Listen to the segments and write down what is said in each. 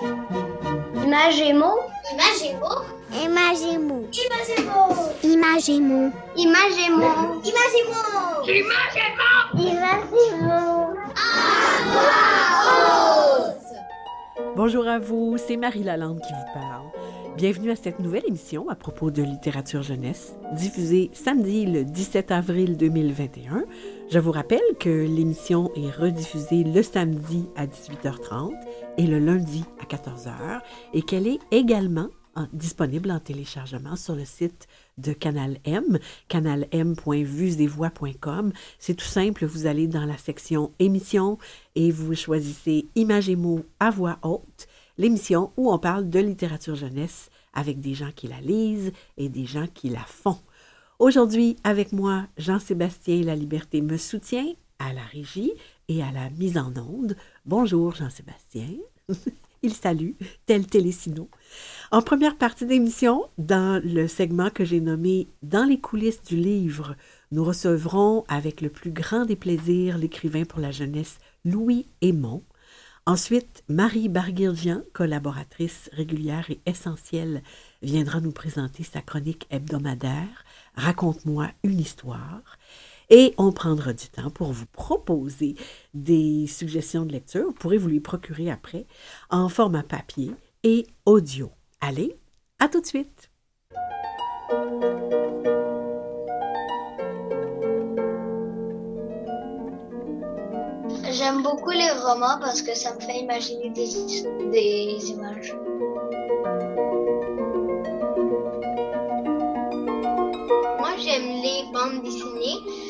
Imagémo. Imagémo. Imagémo. Imagémo. Imagémo. Imagémo. Imagémo. Imagémo. Bonjour à vous, c'est Marie Lalande qui vous parle. Bienvenue à cette nouvelle émission à propos de littérature jeunesse, diffusée samedi le 17 avril 2021. Je vous rappelle que l'émission est rediffusée le samedi à 18h30 et le lundi à 14h et qu'elle est également en- disponible en téléchargement sur le site de Canal M, canalm.vuesetvoix.com. C'est tout simple, vous allez dans la section émissions et vous choisissez Images et mots à voix haute, l'émission où on parle de littérature jeunesse avec des gens qui la lisent et des gens qui la font. Aujourd'hui, avec moi, Jean-Sébastien La Liberté me soutient à la régie et à la mise en onde. Bonjour Jean-Sébastien. Il salue, tel Télésino. En première partie d'émission, dans le segment que j'ai nommé Dans les coulisses du livre, nous recevrons avec le plus grand des plaisirs l'écrivain pour la jeunesse Louis Aymon. Ensuite, Marie Barguirgian, collaboratrice régulière et essentielle, viendra nous présenter sa chronique hebdomadaire Raconte-moi une histoire. Et on prendra du temps pour vous proposer des suggestions de lecture. Vous pourrez vous les procurer après en format papier et audio. Allez, à tout de suite. J'aime beaucoup les romans parce que ça me fait imaginer des, des images. Moi, j'aime les bandes dessinées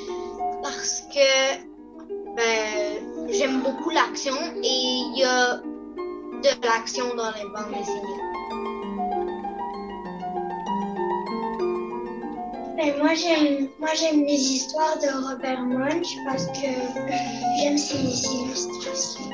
parce que ben, j'aime beaucoup l'action et il y a de l'action dans les bandes dessinées. Ben, moi, j'aime, moi, j'aime les histoires de Robert Munch parce que j'aime ses illustrations.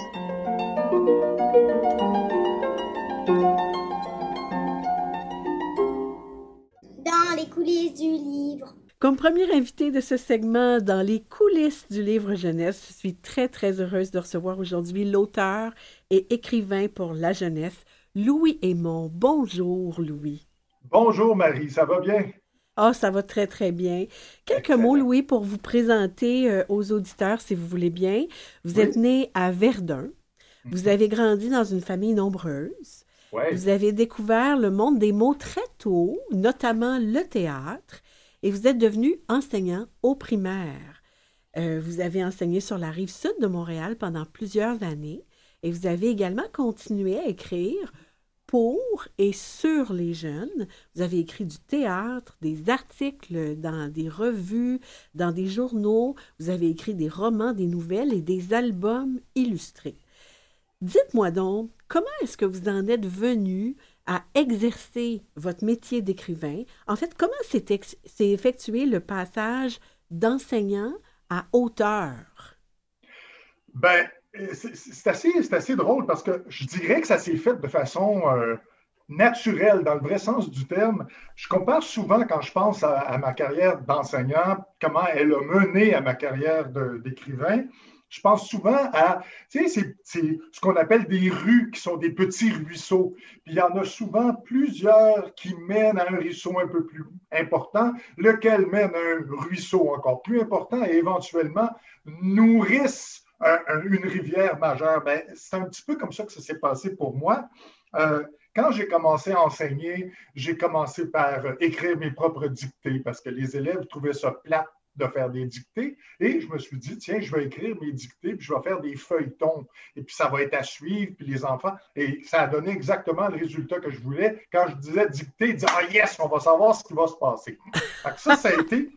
Comme première invitée de ce segment dans les coulisses du livre jeunesse, je suis très très heureuse de recevoir aujourd'hui l'auteur et écrivain pour la jeunesse, Louis Aymon. Bonjour Louis. Bonjour Marie, ça va bien? Ah, ça va très très bien. Quelques Excellent. mots, Louis, pour vous présenter euh, aux auditeurs, si vous voulez bien. Vous Oui. êtes né à Verdun. Vous Mhm. avez grandi dans une famille nombreuse. Ouais. Vous avez découvert le monde des mots très tôt, notamment le théâtre, et vous êtes devenu enseignant au primaire. Euh, vous avez enseigné sur la rive sud de Montréal pendant plusieurs années, et vous avez également continué à écrire pour et sur les jeunes. Vous avez écrit du théâtre, des articles dans des revues, dans des journaux. Vous avez écrit des romans, des nouvelles et des albums illustrés. Dites-moi donc, comment est-ce que vous en êtes venu à exercer votre métier d'écrivain? En fait, comment s'est effectué le passage d'enseignant à auteur? Ben, c'est assez, assez drôle parce que je dirais que ça s'est fait de façon euh, naturelle, dans le vrai sens du terme. Je compare souvent quand je pense à, ma carrière d'enseignant, comment elle a mené à ma carrière d'écrivain. Je pense souvent à, ce qu'on appelle des rues qui sont des petits ruisseaux. Puis il y en a souvent plusieurs qui mènent à un ruisseau un peu plus important, lequel mène à un ruisseau encore plus important et éventuellement nourrissent un- un- une rivière majeure. Ben, c'est un petit peu comme ça que ça s'est passé pour moi. Euh, quand j'ai commencé à enseigner, j'ai commencé par euh, écrire mes propres dictées parce que les élèves trouvaient ça plate de faire des dictées. Et je me suis dit, tiens, je vais écrire mes dictées, puis je vais faire des feuilletons. Et puis ça va être à suivre, puis les enfants. Et ça a donné exactement le résultat que je voulais. Quand je disais dictée, ils disaient, ah yes, on va savoir ce qui va se passer. Ça, ça a été,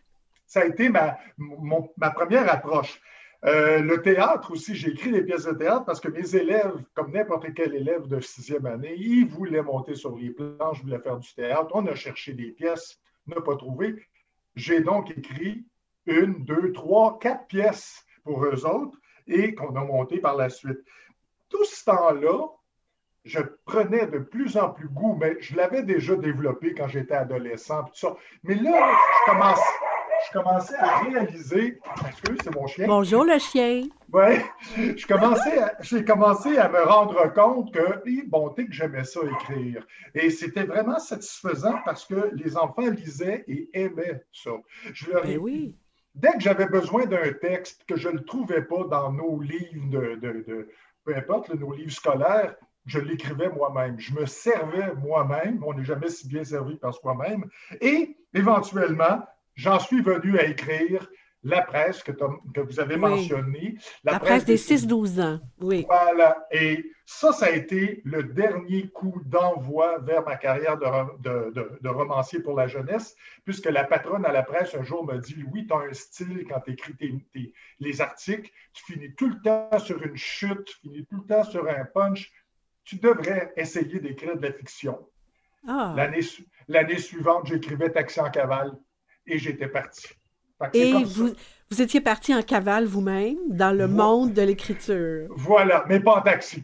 ça a été ma, mon- ma première approche. Euh, le théâtre aussi, j'ai écrit des pièces de théâtre parce que mes élèves, comme n'importe quel élève de sixième année, ils voulaient monter sur les planches, voulaient faire du théâtre. On a cherché des pièces, n'a pas trouvé. J'ai donc écrit une, deux, trois, quatre pièces pour eux autres et qu'on a monté par la suite. Tout ce temps-là, je prenais de plus en plus goût, mais je l'avais déjà développé quand j'étais adolescent, tout ça. Mais là, je commence, je commençais à réaliser. Excuse, c'est mon chien. Bonjour le chien. Oui, j'ai commencé, à, j'ai commencé à me rendre compte que, eh, bon, que j'aimais ça écrire. Et c'était vraiment satisfaisant parce que les enfants lisaient et aimaient ça. Je leur ai Ben oui. Dès que j'avais besoin d'un texte que je ne trouvais pas dans nos livres de, peu importe, nos livres scolaires, je l'écrivais moi-même. Je me servais moi-même. On n'est jamais si bien servi par soi-même. Et éventuellement, j'en suis venu à écrire la presse que, vous avez Oui. mentionnée. La, presse des 6-12 ans. Oui. Voilà. Et ça, ça a été le dernier coup d'envoi vers ma carrière de, ro- de- de- de romancier pour la jeunesse, puisque la patronne à la presse un jour me dit Louis, tu as un style quand tu écris tes- tes- les articles, tu finis tout le temps sur une chute, tu finis tout le temps sur un punch. Tu devrais essayer d'écrire de la fiction. Ah. L'année suivante, j'écrivais Taxi en cavale et j'étais parti. Et ça. vous, vous étiez parti en cavale vous-même dans le monde de l'écriture. Voilà, mais pas en taxi.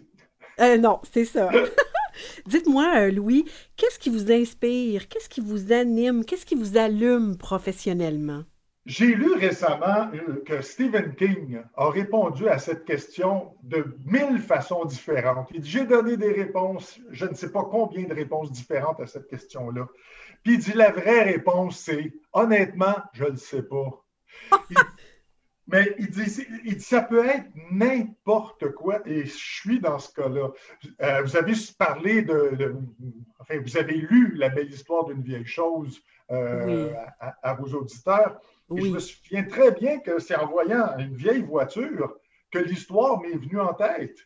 Euh, non, c'est ça. Dites-moi, euh, Louis, qu'est-ce qui vous inspire? Qu'est-ce qui vous anime? Qu'est-ce qui vous allume professionnellement? J'ai lu récemment euh, que Stephen King a répondu à cette question de mille façons différentes. Il dit, j'ai donné des réponses, je ne sais pas combien de réponses différentes à cette question-là. Puis il dit, la vraie réponse, c'est, honnêtement, je ne le sais pas. Il- mais il dit, c'est- il dit, ça peut être n'importe quoi, et je suis dans ce cas-là. Euh, vous avez parlé de, de- enfin, vous avez lu La belle histoire d'une vieille chose euh, Oui. à- vos auditeurs. Et je me souviens très bien que c'est en voyant une vieille voiture que l'histoire m'est venue en tête.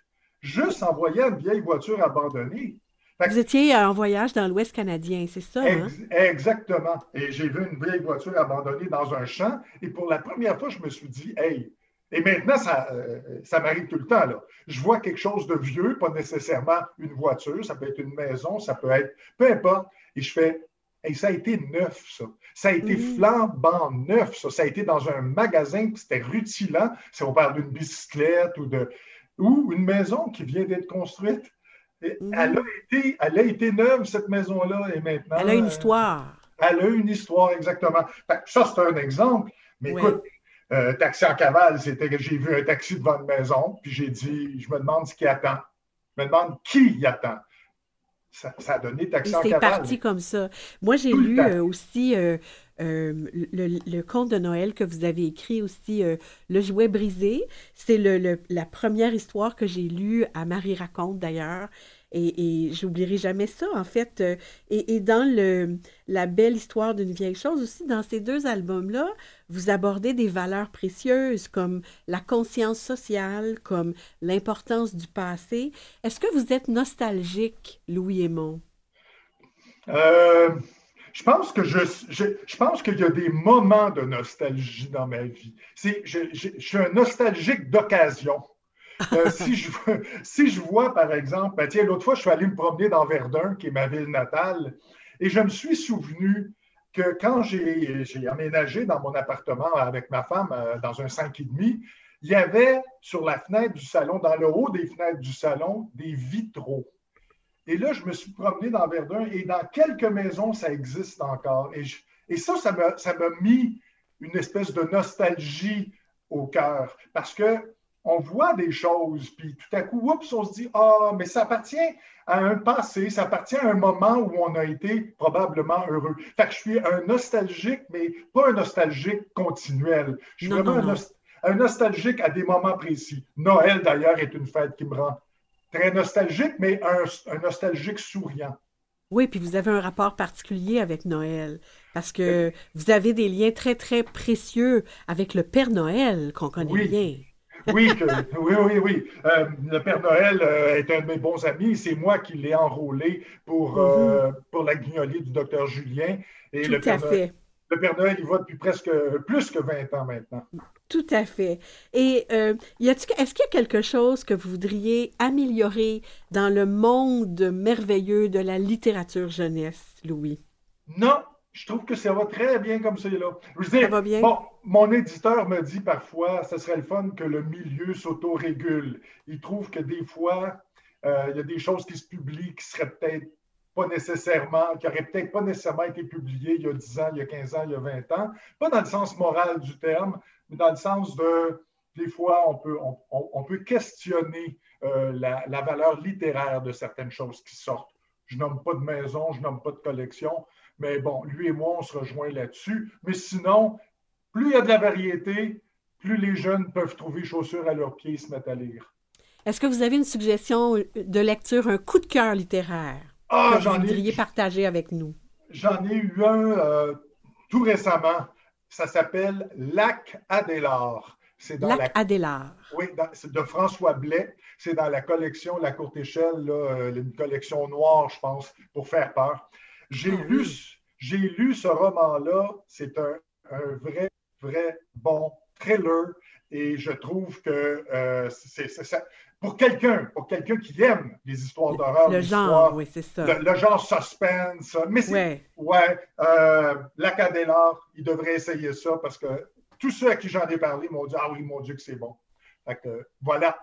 Juste en voyant une vieille voiture abandonnée. Fait Vous étiez en voyage dans l'Ouest canadien, c'est ça, hein? Ex- exactement. Et j'ai vu une vieille voiture abandonnée dans un champ. Et pour la première fois, je me suis dit, hey, et maintenant, ça, euh, ça m'arrive tout le temps. Là. Je vois quelque chose de vieux, pas nécessairement une voiture, ça peut être une maison, ça peut être, peu importe. Et je fais, hey, ça a été neuf, ça. Ça a été Mhm. flambant neuf, ça. Ça a été dans un magasin, c'était rutilant. Si on parle d'une bicyclette ou de ou une maison qui vient d'être construite. Mhm. Elle, a été, elle a été neuve, cette maison-là, et maintenant. Elle a une euh, histoire. elle a une histoire, exactement. Ça, c'est un exemple. Mais écoute, euh, taxi en cavale, c'était que j'ai vu un taxi devant une maison, puis j'ai dit, je me demande ce qui attend. Je me demande qui y attend. Ça, ça a donné Et taxi en c'est parti comme ça. Moi, j'ai lu euh, aussi euh, euh, le, le conte de Noël que vous avez écrit aussi, Le jouet brisé. C'est le, le- la première histoire que j'ai lue à Marie Raconte d'ailleurs. Et, j'oublierai jamais ça, en fait. Euh, Et, dans le, La belle histoire d'une vieille chose aussi, dans ces deux albums-là, vous abordez des valeurs précieuses comme la conscience sociale, comme l'importance du passé. Est-ce que vous êtes nostalgique, Louis Aymon? Euh, je pense que je, je, qu'il y a des moments de nostalgie dans ma vie. Je, je- je suis un nostalgique d'occasion. Euh, si, je, si je vois, par exemple, tiens, l'autre fois, je suis allé me promener dans Verdun, qui est ma ville natale, et je me suis souvenu que quand j'ai, aménagé dans mon appartement avec ma femme euh, dans un 5,5, il y avait sur la fenêtre du salon, dans le haut des fenêtres du salon, des vitraux. Et là, je me suis promené dans Verdun et dans quelques maisons, ça existe encore. Et, je- et ça, ça m'a mis une espèce de nostalgie au cœur parce que on voit des choses, puis tout à coup, oups, on se dit, ah, mais ça appartient à un passé, ça appartient à un moment où on a été probablement heureux. Fait que je suis un nostalgique, mais pas un nostalgique continuel. Je suis Non, vraiment non, un, non. nost- un nostalgique à des moments précis. Noël, d'ailleurs, est une fête qui me rend très nostalgique, mais un, un nostalgique souriant. Oui, puis vous avez un rapport particulier avec Noël, parce que vous avez des liens très, très précieux avec le Père Noël, qu'on connaît Oui. bien. Oui, que- oui, oui, oui. Euh, le Père Noël euh, est un de mes bons amis. C'est moi qui l'ai enrôlé pour, euh, pour la guignolée du docteur Julien. Et Tout le à Père, Noël, fait. le Père Noël, il va depuis presque plus que 20 ans maintenant. Tout à fait. Et est-ce qu'il y a quelque chose que vous voudriez améliorer dans le monde merveilleux de la littérature jeunesse, Louis? Non, je trouve que ça va très bien comme c'est là. Je Ça va bien? Bon, mon éditeur me dit parfois, ce serait le fun que le milieu s'autorégule. Il trouve que des fois, euh, il y a des choses qui se publient qui seraient peut-être pas nécessairement, qui n'auraient peut-être pas nécessairement été publiées il y a 10 ans, il y a 15 ans, il y a 20 ans. Pas dans le sens moral du terme, mais dans le sens de, des fois, on peut, on, on peut questionner euh, la, la, valeur littéraire de certaines choses qui sortent. Je nomme pas de maison, je nomme pas de collection, mais bon, lui et moi, on se rejoint là-dessus. Mais sinon, plus il y a de la variété, plus les jeunes peuvent trouver chaussures à leurs pieds et se mettre à lire. Est-ce que vous avez une suggestion de lecture, un coup de cœur littéraire ah, que vous voudriez partager avec nous? J'en ai eu un euh, tout récemment. Ça s'appelle Lac Adélard. C'est dans Lac la... Oui, c'est de François Blais. C'est dans la collection La Courte Échelle, là, euh, une collection noire, je pense, pour faire peur. J'ai ah lu, j'ai lu ce roman-là. C'est un, un, vrai, vrai bon thriller. Et je trouve que euh, c'est, ça, pour quelqu'un, pour quelqu'un qui aime les histoires d'horreur, le genre, oui, c'est ça. Le, genre suspense, mais c'est, ouais, ouais euh, il devrait essayer ça parce que tous ceux à qui j'en ai parlé m'ont dit Ah oui, mon Dieu, que c'est bon. Fait que, voilà.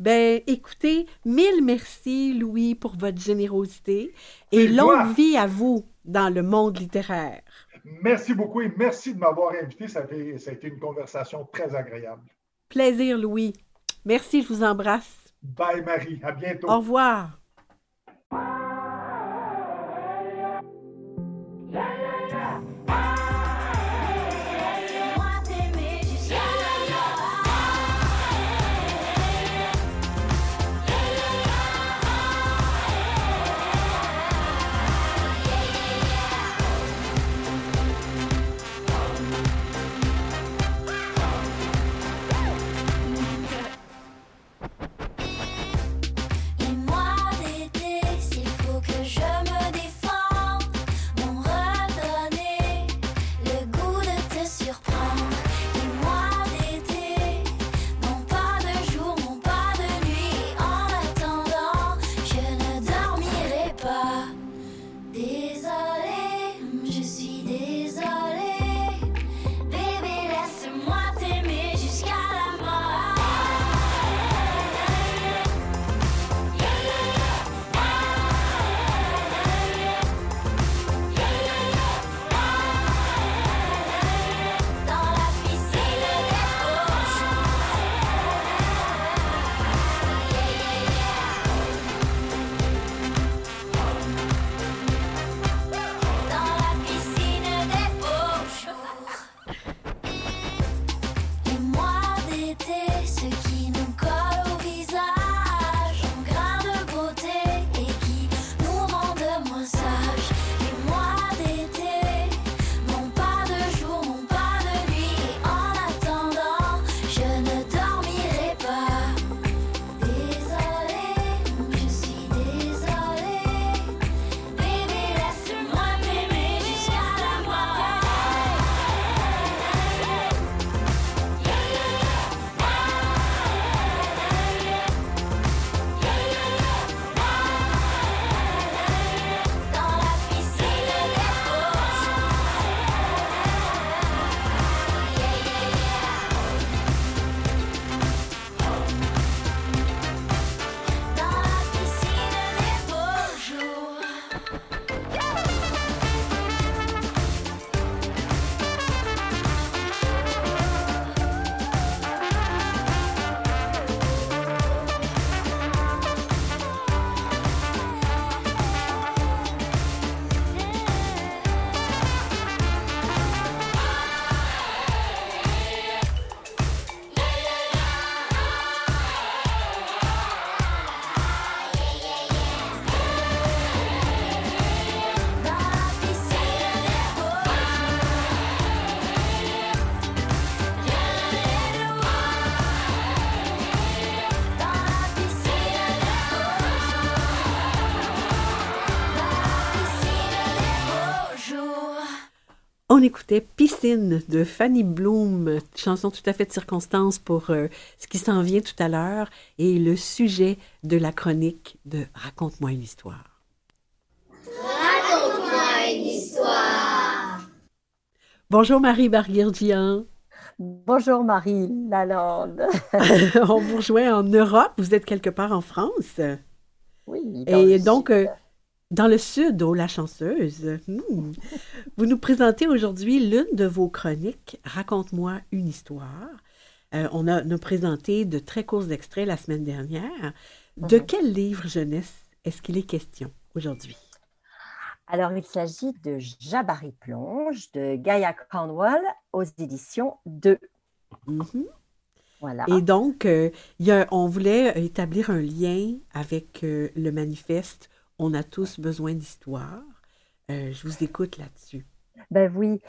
Ben, écoutez, mille merci, Louis, pour votre générosité et longue vie à vous dans le monde littéraire. Merci beaucoup et merci de m'avoir invité. Ça a, été, ça a été une conversation très agréable. Plaisir, Louis. Merci, je vous embrasse. Bye, Marie. À bientôt. Au revoir. On écoutait Piscine de Fanny Bloom, chanson tout à fait de circonstance pour euh, ce qui s'en vient tout à l'heure et le sujet de la chronique de Raconte-moi une histoire. Raconte-moi une histoire. Bonjour Marie Barguirgian. Bonjour Marie Lalande. On vous rejoint en Europe, vous êtes quelque part en France. Oui. Et donc, euh, Dans le sud, oh la chanceuse, hmm, vous nous présentez aujourd'hui l'une de vos chroniques, Raconte-moi une histoire. Euh, on a nous présenté de très courts extraits la semaine dernière. De Mhm. quel livre jeunesse est-ce qu'il est question aujourd'hui? Alors, il s'agit de Jabari Plonge de Gaia Cornwall aux éditions 2. Mhm. Voilà. Et donc, euh, il y a- on voulait établir un lien avec euh, le manifeste On a tous besoin d'histoire. Euh, je vous écoute là-dessus. Ben oui.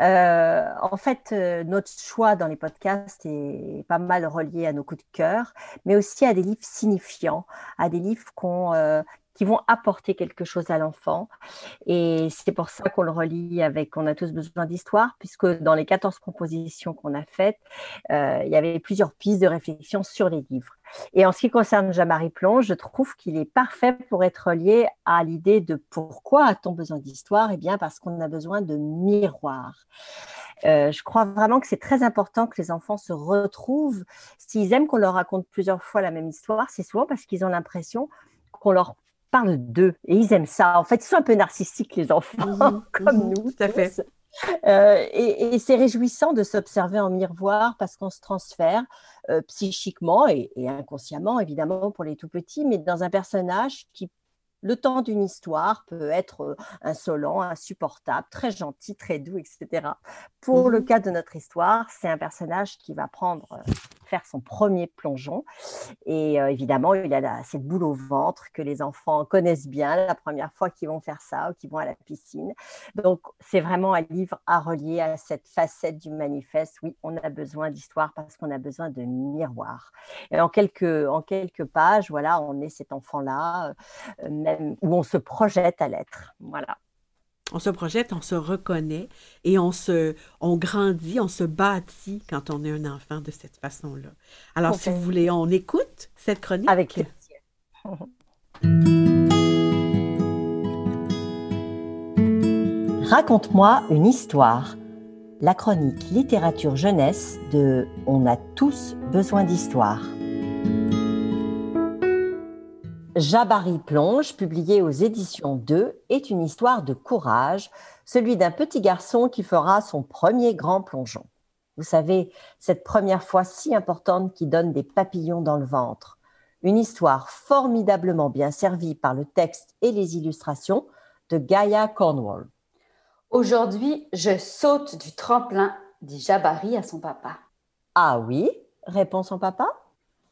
Euh, en fait, euh, notre choix dans les podcasts est pas mal relié à nos coups de cœur, mais aussi à des livres signifiants, à des livres qu'on, qui vont apporter quelque chose à l'enfant. Et c'est pour ça qu'on le relie avec On a tous besoin d'histoire, puisque dans les 14 propositions qu'on a faites, euh, il y avait plusieurs pistes de réflexion sur les livres. Et en ce qui concerne Jamari Plonge, je trouve qu'il est parfait pour être lié à l'idée de pourquoi a-t-on besoin d'histoire? Eh bien, parce qu'on a besoin de miroirs. Euh, je crois vraiment que c'est très important que les enfants se retrouvent. S'ils aiment qu'on leur raconte plusieurs fois la même histoire, c'est souvent parce qu'ils ont l'impression qu'on leur parle d'eux. Et ils aiment ça. En fait, ils sont un peu narcissiques, les enfants, Mhm, comme mhm, nous. tout à fait. Euh, et et c'est réjouissant de s'observer en miroir parce qu'on se transfère euh, psychiquement et, et inconsciemment, évidemment, pour les tout petits, mais dans un personnage qui, le temps d'une histoire, peut être euh, insolent, insupportable, très gentil, très doux, etc. Pour le Mhm. cas de notre histoire, c'est un personnage qui va prendre, faire son premier plongeon. Et euh, évidemment, il a cette boule au ventre que les enfants connaissent bien la première fois qu'ils vont faire ça ou qu'ils vont à la piscine. Donc, c'est vraiment un livre à relier à cette facette du manifeste. Oui, on a besoin d'histoire parce qu'on a besoin de miroir. Et en quelques, en quelques pages, voilà, on est cet enfant-là, euh, même où on se projette à l'être. Voilà. On se projette, on se reconnaît et on se, on grandit, on se bâtit quand on est un enfant de cette façon-là. Alors, si vous voulez, on écoute cette chronique? Avec plaisir. Raconte-moi une histoire. La chronique littérature jeunesse de On a tous besoin d'histoire. Jabari Plonge, publié aux éditions 2, est une histoire de courage, celui d'un petit garçon qui fera son premier grand plongeon. Vous savez, cette première fois si importante qui donne des papillons dans le ventre. Une histoire formidablement bien servie par le texte et les illustrations de Gaia Cornwall. Aujourd'hui, je saute du tremplin, dit Jabari à son papa. Ah oui répond son papa.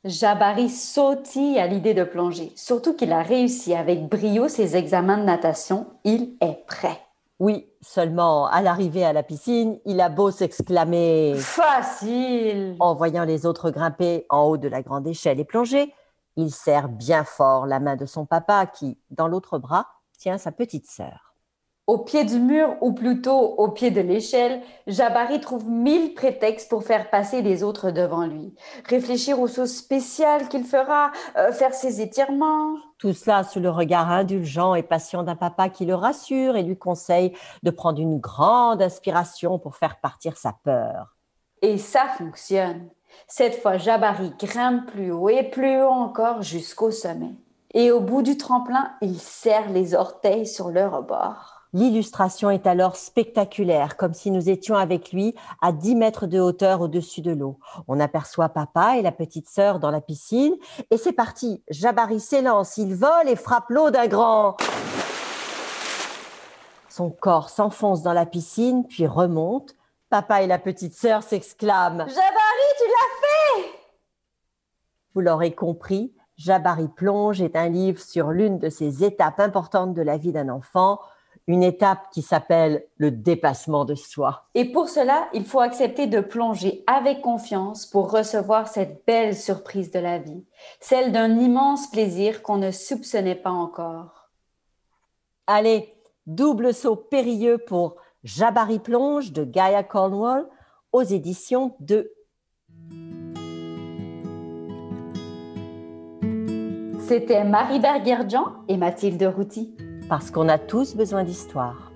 Jabari sautille à l'idée de plonger, surtout qu'il a réussi avec brio ses examens de natation. Il est prêt. Oui, seulement à l'arrivée à la piscine, il a beau s'exclamer Facile. en voyant les autres grimper en haut de la grande échelle et plonger, il serre bien fort la main de son papa qui, dans l'autre bras, tient sa petite sœur. Au pied du mur, ou plutôt au pied de l'échelle, Jabari trouve mille prétextes pour faire passer les autres devant lui. Réfléchir aux sauces spéciales qu'il fera, euh, faire ses étirements. Tout cela sous le regard indulgent et patient d'un papa qui le rassure et lui conseille de prendre une grande inspiration pour faire partir sa peur. Et ça fonctionne. Cette fois, Jabari grimpe plus haut et plus haut encore jusqu'au sommet. Et au bout du tremplin, il serre les orteils sur le rebord. L'illustration est alors spectaculaire, comme si nous étions avec lui à 10 mètres de hauteur au-dessus de l'eau. On aperçoit papa et la petite sœur dans la piscine, et c'est parti. Jabari s'élance, il vole et frappe l'eau d'un grand. Son corps s'enfonce dans la piscine, puis remonte. Papa et la petite sœur s'exclament Jabari, tu l'as fait Vous l'aurez compris, Jabari Plonge est un livre sur l'une de ces étapes importantes de la vie d'un enfant, une étape qui s'appelle le dépassement de soi. Et pour cela, il faut accepter de plonger avec confiance pour recevoir cette belle surprise de la vie, celle d'un immense plaisir qu'on ne soupçonnait pas encore. Allez, double saut périlleux pour Jabari Plonge de Gaia Cornwall aux éditions de C'était Marie Berguerdjan et Mathilde Routy. Parce qu'on a tous besoin d'histoire.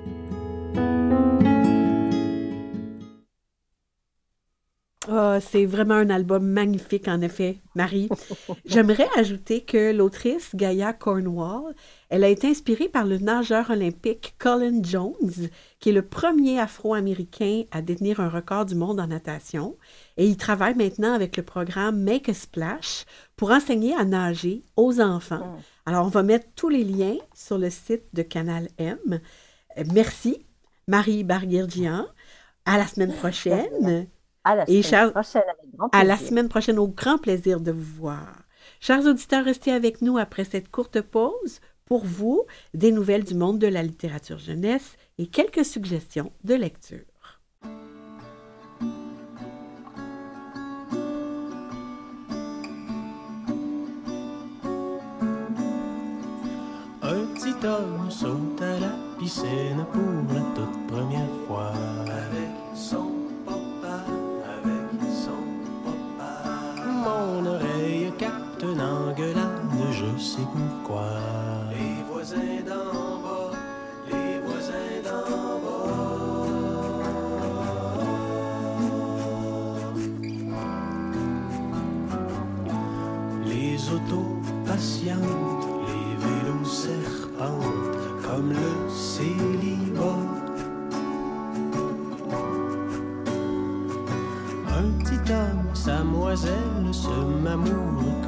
Ah, c'est vraiment un album magnifique, en effet, Marie. J'aimerais ajouter que l'autrice Gaia Cornwall, elle a été inspirée par le nageur olympique Colin Jones, qui est le premier Afro-Américain à détenir un record du monde en natation. Et il travaille maintenant avec le programme Make a Splash pour enseigner à nager aux enfants. Alors, on va mettre tous les liens sur le site de Canal M. Merci, Marie Barguirgian. À la semaine prochaine. À la Et semaine prochaine, avec grand À la semaine prochaine, au grand plaisir de vous voir. Chers auditeurs, restez avec nous après cette courte pause. Pour vous, des nouvelles du monde de la littérature jeunesse et quelques suggestions de lecture. Homme saute à la piscine pour la toute première fois. Avec son papa, avec son papa. Mon oreille capte une engueulade, je sais pourquoi. Les voisins d'en bas, les voisins d'en bas. Les autos patientes, les vélos comme le célibat. Un petit homme, sa moiselle se m'amoure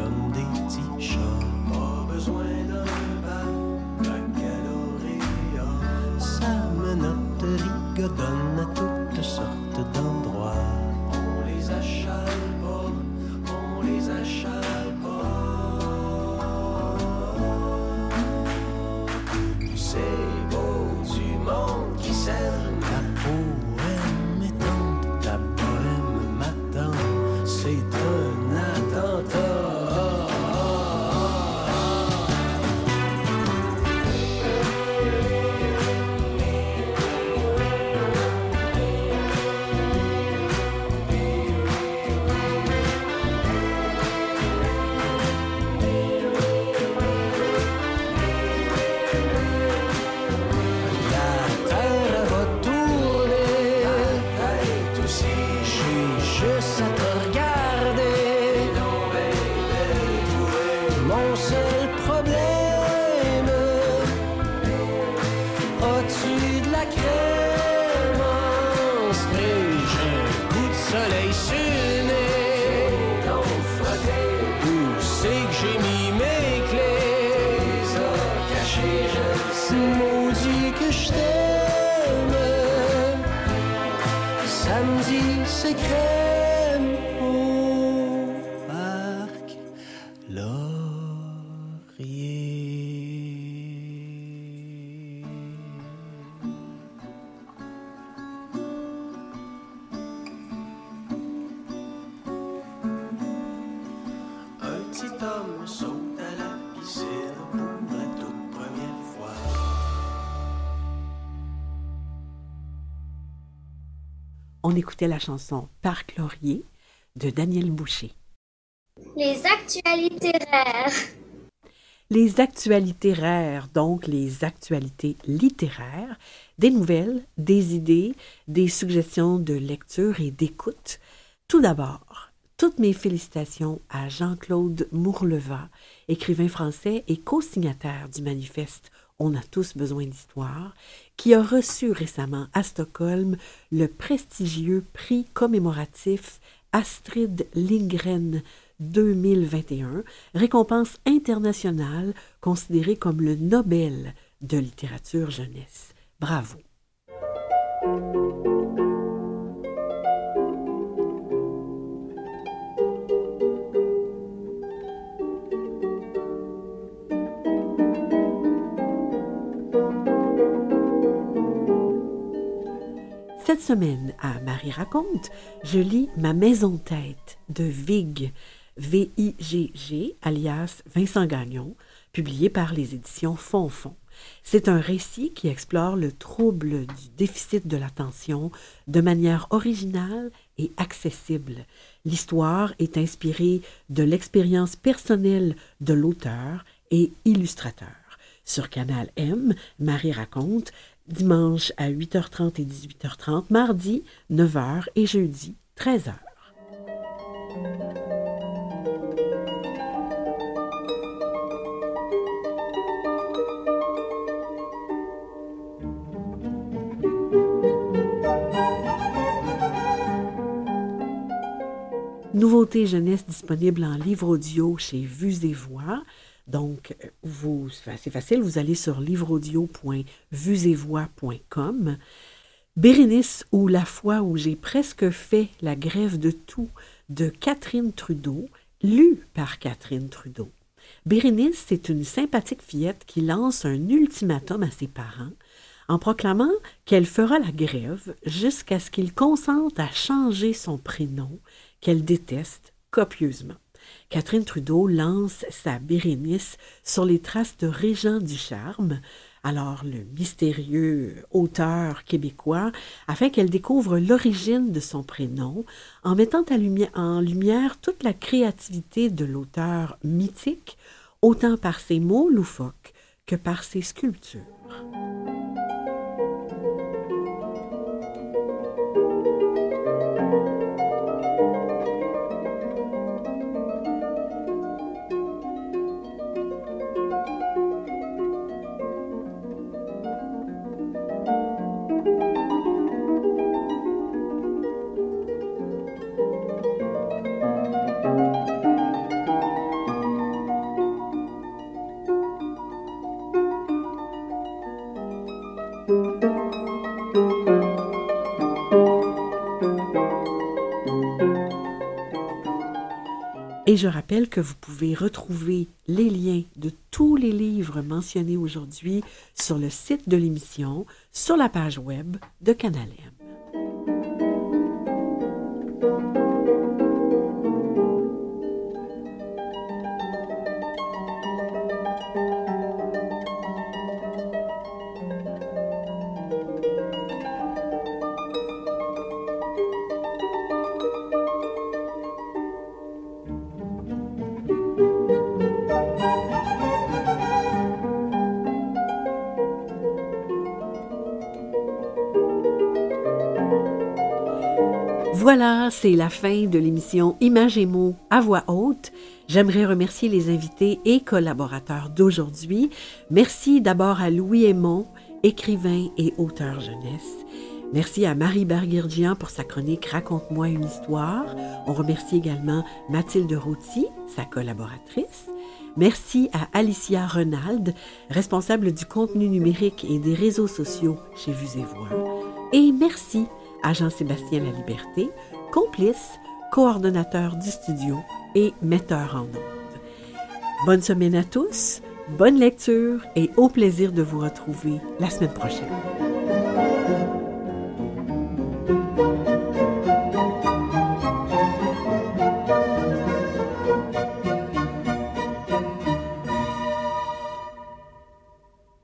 On écoutait la chanson Parc Laurier de Daniel Boucher. Les actualités rares. Les actualités rares, donc les actualités littéraires, des nouvelles, des idées, des suggestions de lecture et d'écoute. Tout d'abord, toutes mes félicitations à Jean-Claude Mourleva, écrivain français et co-signataire du manifeste On a tous besoin d'histoire, qui a reçu récemment à Stockholm le prestigieux prix commémoratif Astrid Lindgren 2021, récompense internationale considérée comme le Nobel de littérature jeunesse. Bravo. Cette semaine, à Marie raconte, je lis Ma maison tête de Vig, V-I-G-G, alias Vincent Gagnon, publié par les éditions Fonfon. C'est un récit qui explore le trouble du déficit de l'attention de manière originale et accessible. L'histoire est inspirée de l'expérience personnelle de l'auteur et illustrateur. Sur Canal M, Marie raconte, dimanche à 8h30 et 18h30, mardi 9h et jeudi 13h. Nouveauté jeunesse disponible en livre audio chez Vues et Voix. Donc, vous, c'est facile, vous allez sur livreaudio.vuesetvoix.com. Bérénice ou La foi où j'ai presque fait la grève de tout de Catherine Trudeau, lu par Catherine Trudeau. Bérénice, c'est une sympathique fillette qui lance un ultimatum à ses parents en proclamant qu'elle fera la grève jusqu'à ce qu'il consente à changer son prénom qu'elle déteste copieusement. Catherine Trudeau lance sa Bérénice sur les traces de Régent du Charme, alors le mystérieux auteur québécois, afin qu'elle découvre l'origine de son prénom en mettant en lumière toute la créativité de l'auteur mythique, autant par ses mots loufoques que par ses sculptures. Et je rappelle que vous pouvez retrouver les liens de tous les livres mentionnés aujourd'hui sur le site de l'émission, sur la page web de. Voilà, c'est la fin de l'émission Images et mots à voix haute. J'aimerais remercier les invités et collaborateurs d'aujourd'hui. Merci d'abord à Louis Aymon, écrivain et auteur jeunesse. Merci à Marie Barguirgian pour sa chronique Raconte-moi une histoire. On remercie également Mathilde Routy, sa collaboratrice. Merci à Alicia Renald, responsable du contenu numérique et des réseaux sociaux chez Vues et Voix. Et merci à Jean-Sébastien La Liberté, complice, coordonnateur du studio et metteur en ondes. Bonne semaine à tous, bonne lecture et au plaisir de vous retrouver la semaine prochaine.